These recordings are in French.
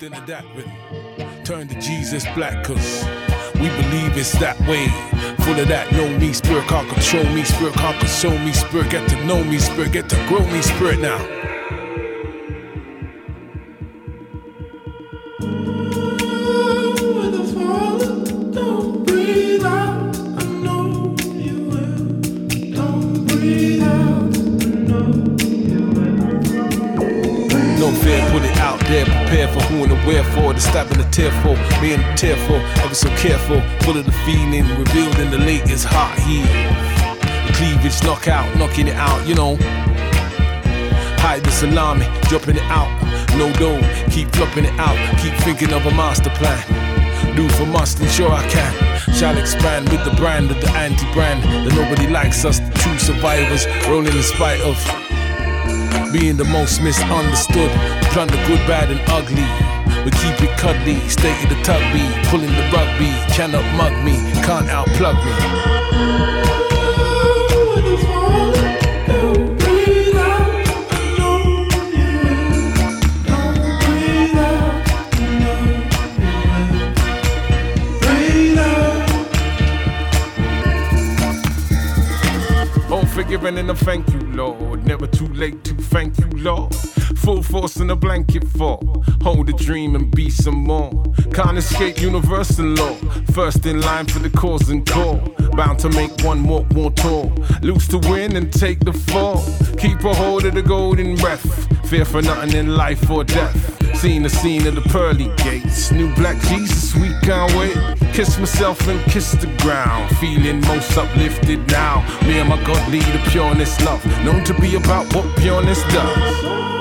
Into that rhythm. Turn to Jesus black, cause we believe it's that way. Full of that, know me, spirit can't control me, spirit can't console me, spirit get to know me, spirit get to grow me, spirit now. Being tearful, ever so careful, full of the feeling revealed in the latest hot heat. The cleavage knockout, knocking it out, you know. Hide the salami, dropping it out. No dough, keep flopping it out, keep thinking of a master plan. Do for must, and sure I can. Shall expand with the brand of the anti-brand that nobody likes us, the true survivors, rolling in spite of being the most misunderstood. Plunder good, bad, and ugly. We keep it cuddly, stay of the tugby, pulling the rugby. Cannot mug me, can't outplug me. Forgiven and a thank you, Lord. Never too late to thank you, Lord. Full force in a blanket for. Hold a dream and be some more. Can't escape universal law. First in line for the cause and call. Bound to make one walk more tall. Lose to win and take the fall. Keep a hold of the golden breath. Fear for nothing in life or death. Seen the scene of the pearly gates. New black Jesus, we can't wait. Kiss myself and kiss the ground. Feeling most uplifted now. Me and my God lead a pureness love. Known to be about what pureness does.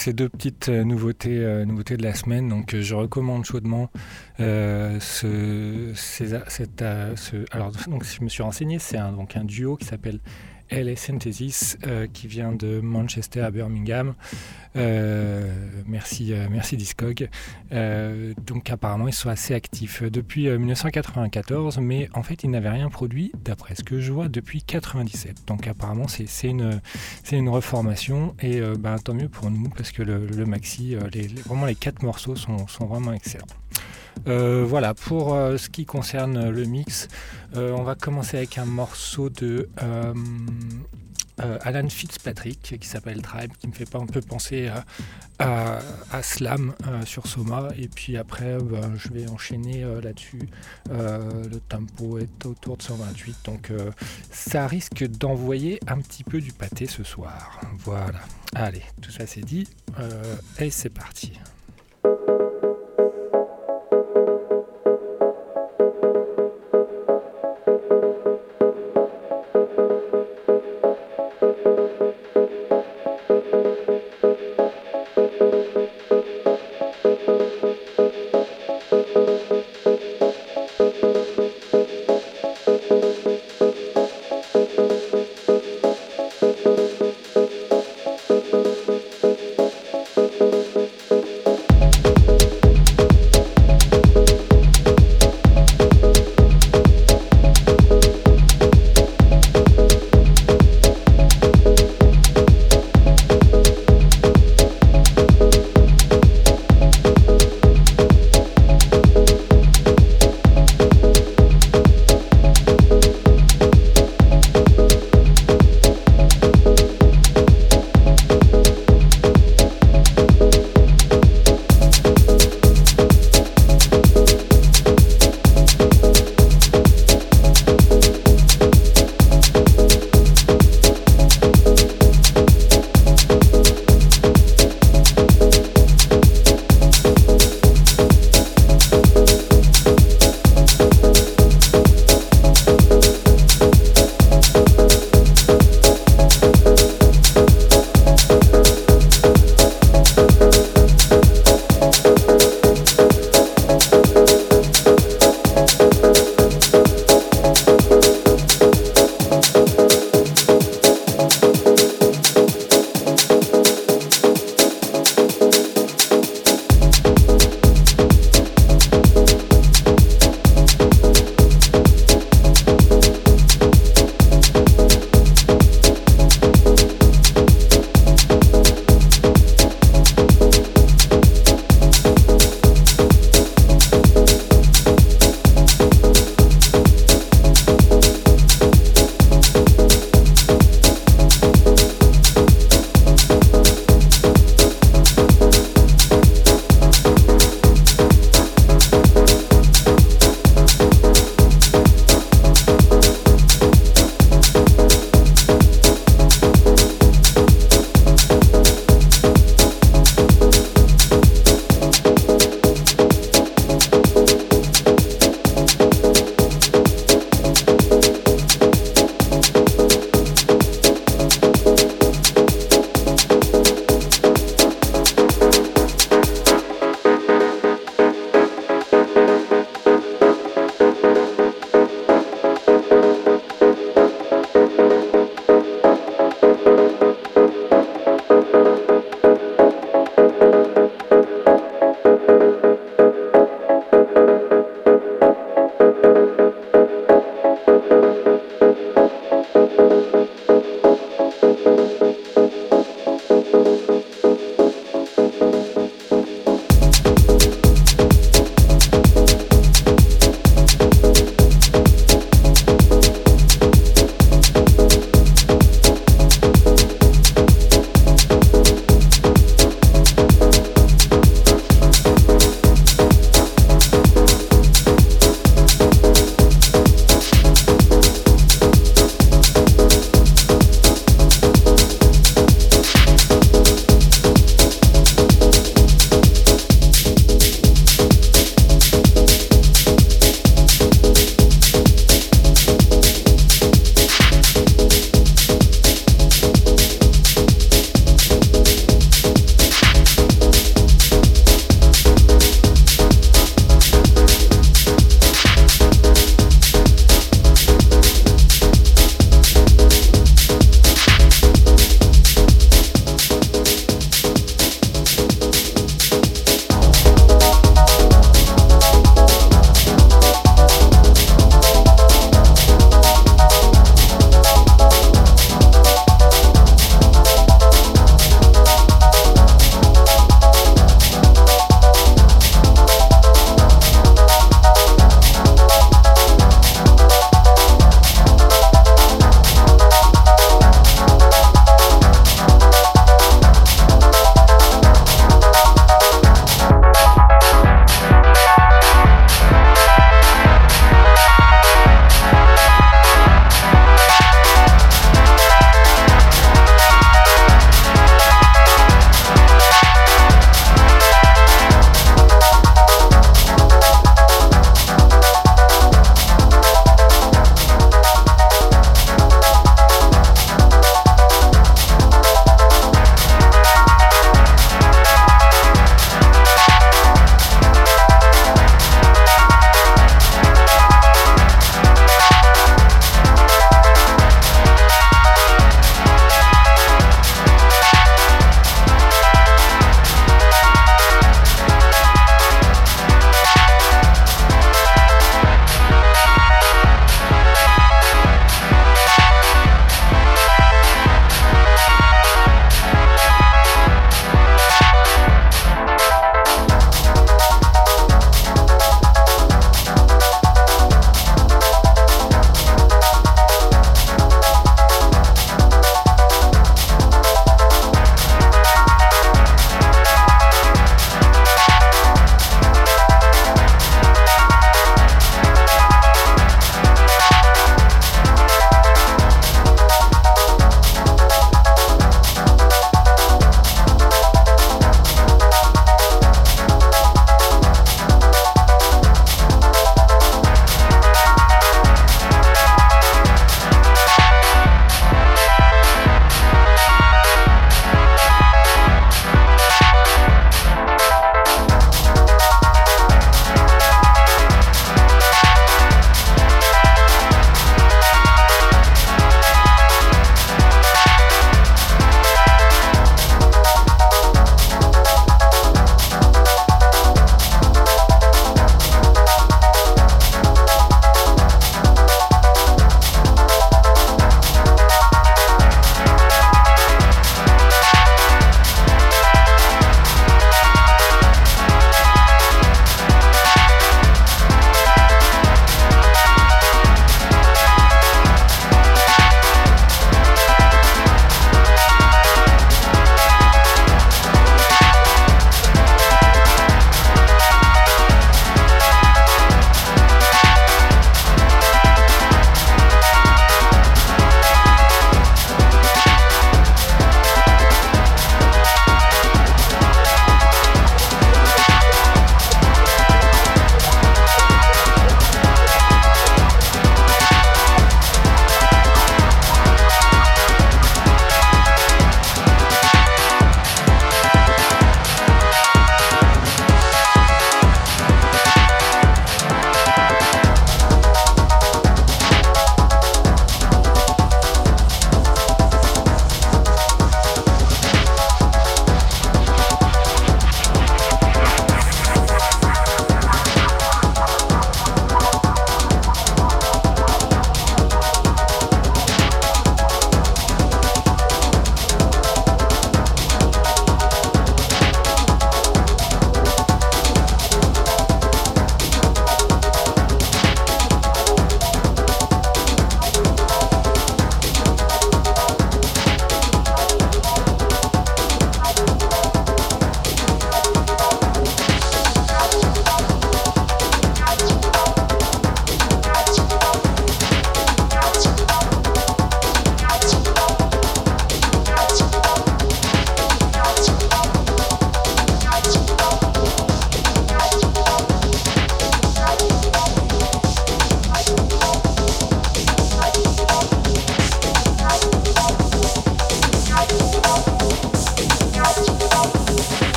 Ces deux petites nouveautés, nouveautés de la semaine. Donc je recommande chaudement ce, cette, alors donc je me suis renseigné, c'est un duo qui s'appelle LA Synthesis euh, qui vient de Manchester à Birmingham. Euh, merci, euh, merci Discog. donc apparemment ils sont assez actifs depuis 1994, mais en fait ils n'avaient rien produit d'après ce que je vois depuis 97. Donc apparemment c'est une, une reformation et ben, tant mieux pour nous parce que le, maxi, vraiment les quatre morceaux sont, sont vraiment excellents. Euh, voilà, pour euh, ce qui concerne le mix, euh, on va commencer avec un morceau de Alan Fitzpatrick qui s'appelle Tribe, qui me fait pas un peu penser à, Slam sur Soma. Et puis après, ben, je vais enchaîner là-dessus. le tempo est autour de 128, donc ça risque d'envoyer un petit peu du pâté ce soir. Voilà. Allez, tout ça c'est dit. et c'est parti.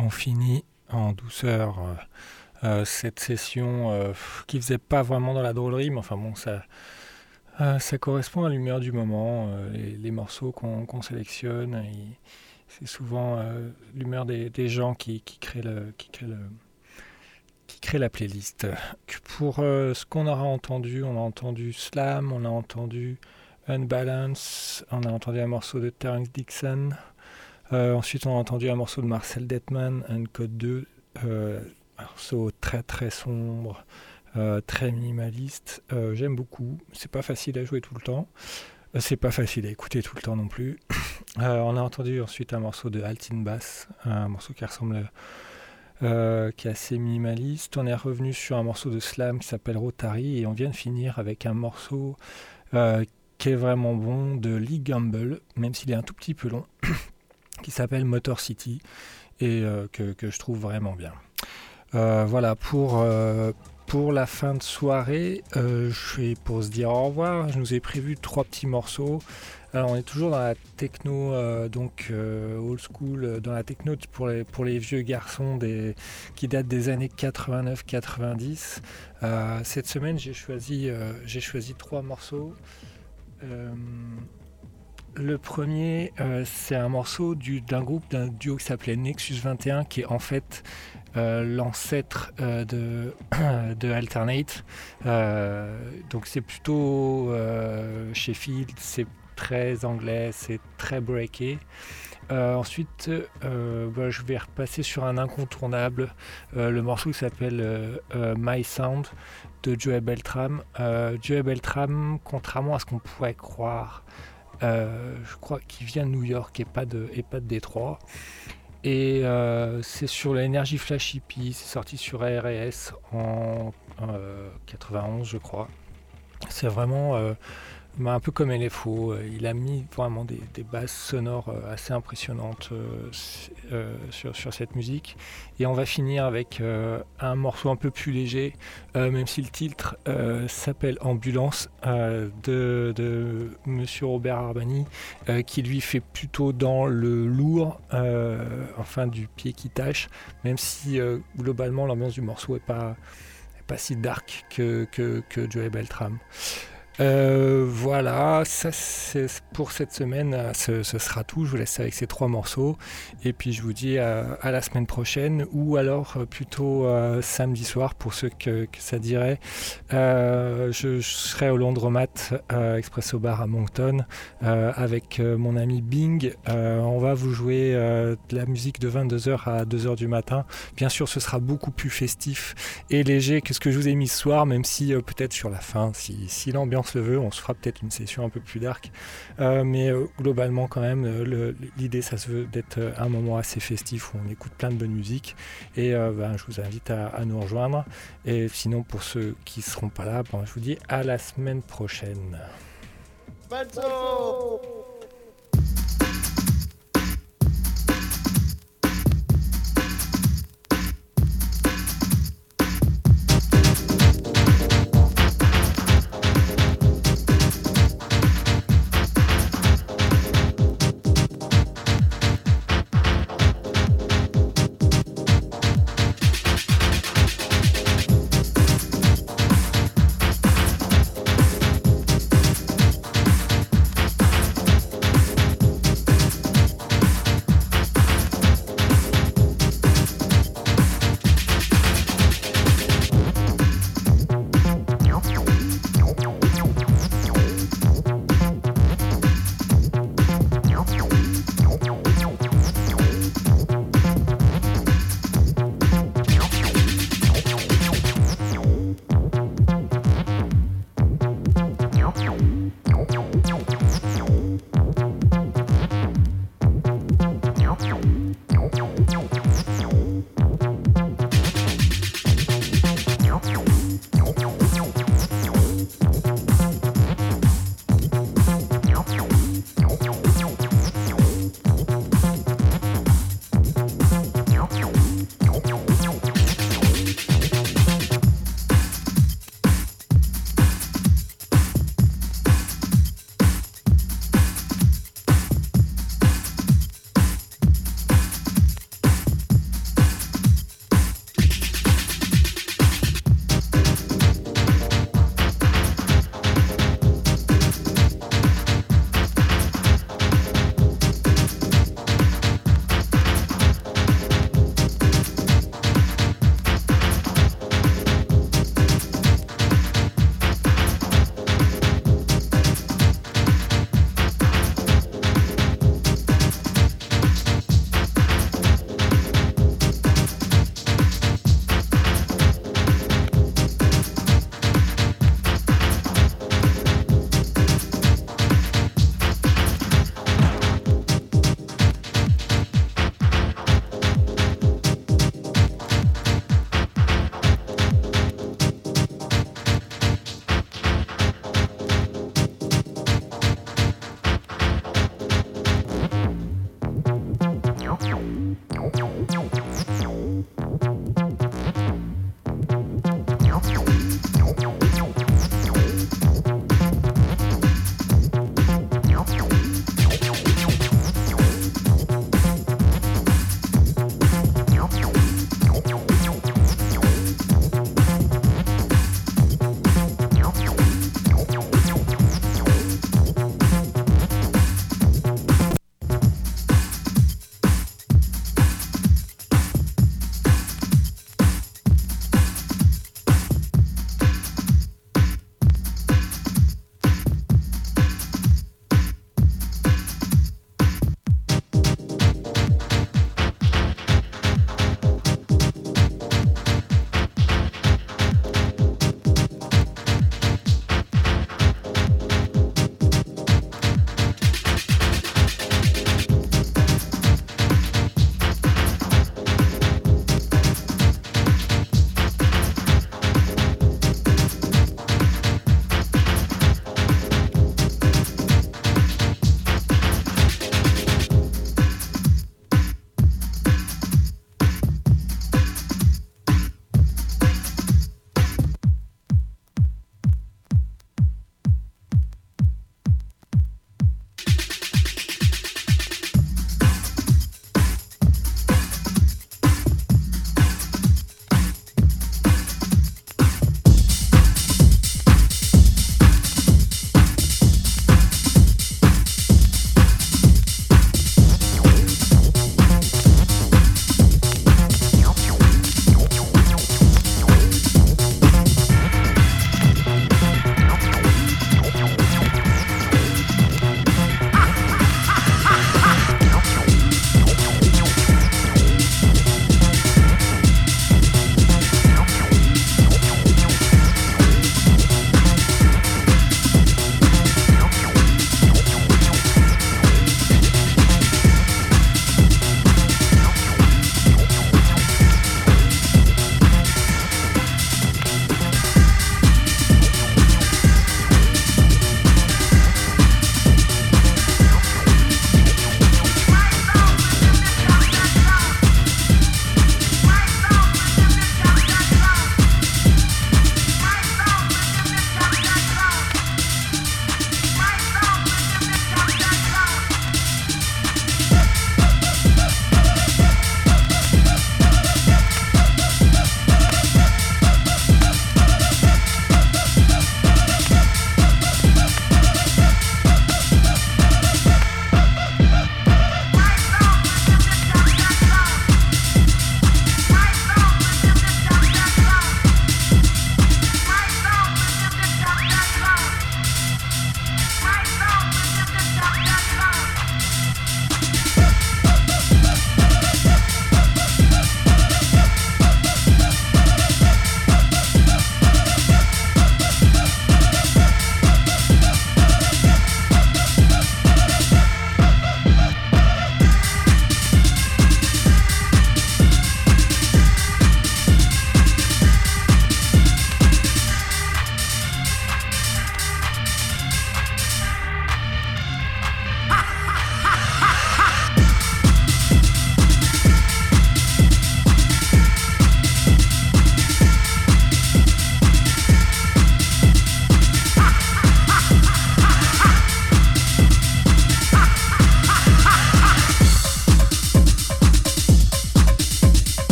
On finit en douceur cette session qui faisait pas vraiment dans la drôlerie, mais enfin bon, ça, ça correspond à l'humeur du moment, les, morceaux qu'on sélectionne. C'est souvent l'humeur des, gens qui, qui créent le, qui créent le, qui crée la playlist. Pour ce qu'on aura entendu, on a entendu Slam, on a entendu Unbalance, on a entendu un morceau de Terence Dixon. Euh, ensuite, on a entendu un morceau de Marcel Detman, un code 2, euh, un morceau très très sombre, euh, très minimaliste. J'aime beaucoup. C'est pas facile à jouer tout le temps. C'est pas facile à écouter tout le temps non plus. on a entendu ensuite un morceau de Altin Bass, un morceau qui ressemble, qui est assez minimaliste. On est revenu sur un morceau de slam qui s'appelle Rotary et on vient de finir avec un morceau qui est vraiment bon de Lee Gamble, même s'il est un tout petit peu long, qui s'appelle Motor City et euh, que, je trouve vraiment bien. Euh, voilà, pour, euh, pour la fin de soirée, je vais pour se dire au revoir. Je nous ai prévu trois petits morceaux. Alors on est toujours dans la techno, donc old school, dans la techno pour les, vieux garçons qui datent des années 89-90. cette semaine j'ai choisi, j'ai choisi trois morceaux. Euh, le premier, euh, c'est un morceau d'un groupe, d'un duo qui s'appelait Nexus 21, qui est en fait euh, l'ancêtre de, de, Alternate. donc c'est plutôt Sheffield, c'est très anglais, c'est très breaké. ensuite, bah, je vais repasser sur un incontournable, le morceau qui s'appelle My Sound de Joe Beltram. Euh, Joe Beltram, contrairement à ce qu'on pourrait croire, euh, je crois qu'il vient de New York et pas de, et pas de Détroit. Et euh, c'est sur l'énergie Flash hippie, c'est sorti sur ARS en 91 je crois. C'est vraiment un peu comme LFO, euh, il a mis vraiment des, bases sonores euh, assez impressionnantes euh, sur, cette musique. Et on va finir avec un morceau un peu plus léger, même si le titre s'appelle Ambulance, de, Monsieur Robert Arbani, qui lui fait plutôt dans le lourd, enfin du pied qui tâche, même si globalement l'ambiance du morceau n'est pas, pas si dark que, que, que Joey Beltram. Euh, voilà, ça c'est pour cette semaine, euh, ce, sera tout. Je vous laisse avec ces trois morceaux et puis je vous dis à, la semaine prochaine ou alors euh, plutôt samedi soir pour ceux que, ça dirait. je, serai au Londromat Expresso Bar à Moncton avec mon ami Bing. on va vous jouer de la musique de 22h à 2h du matin. Bien sûr, ce sera beaucoup plus festif et léger que ce que je vous ai mis ce soir, même si peut-être sur la fin, si l'ambiance veut, on se fera peut-être une session un peu plus dark. Euh, mais euh, globalement, quand même, euh, l'idée, ça se veut d'être un moment assez festif où on écoute plein de bonne musique. Et ben, je vous invite à, nous rejoindre. Et sinon, pour ceux qui ne seront pas là, ben, je vous dis à la semaine prochaine.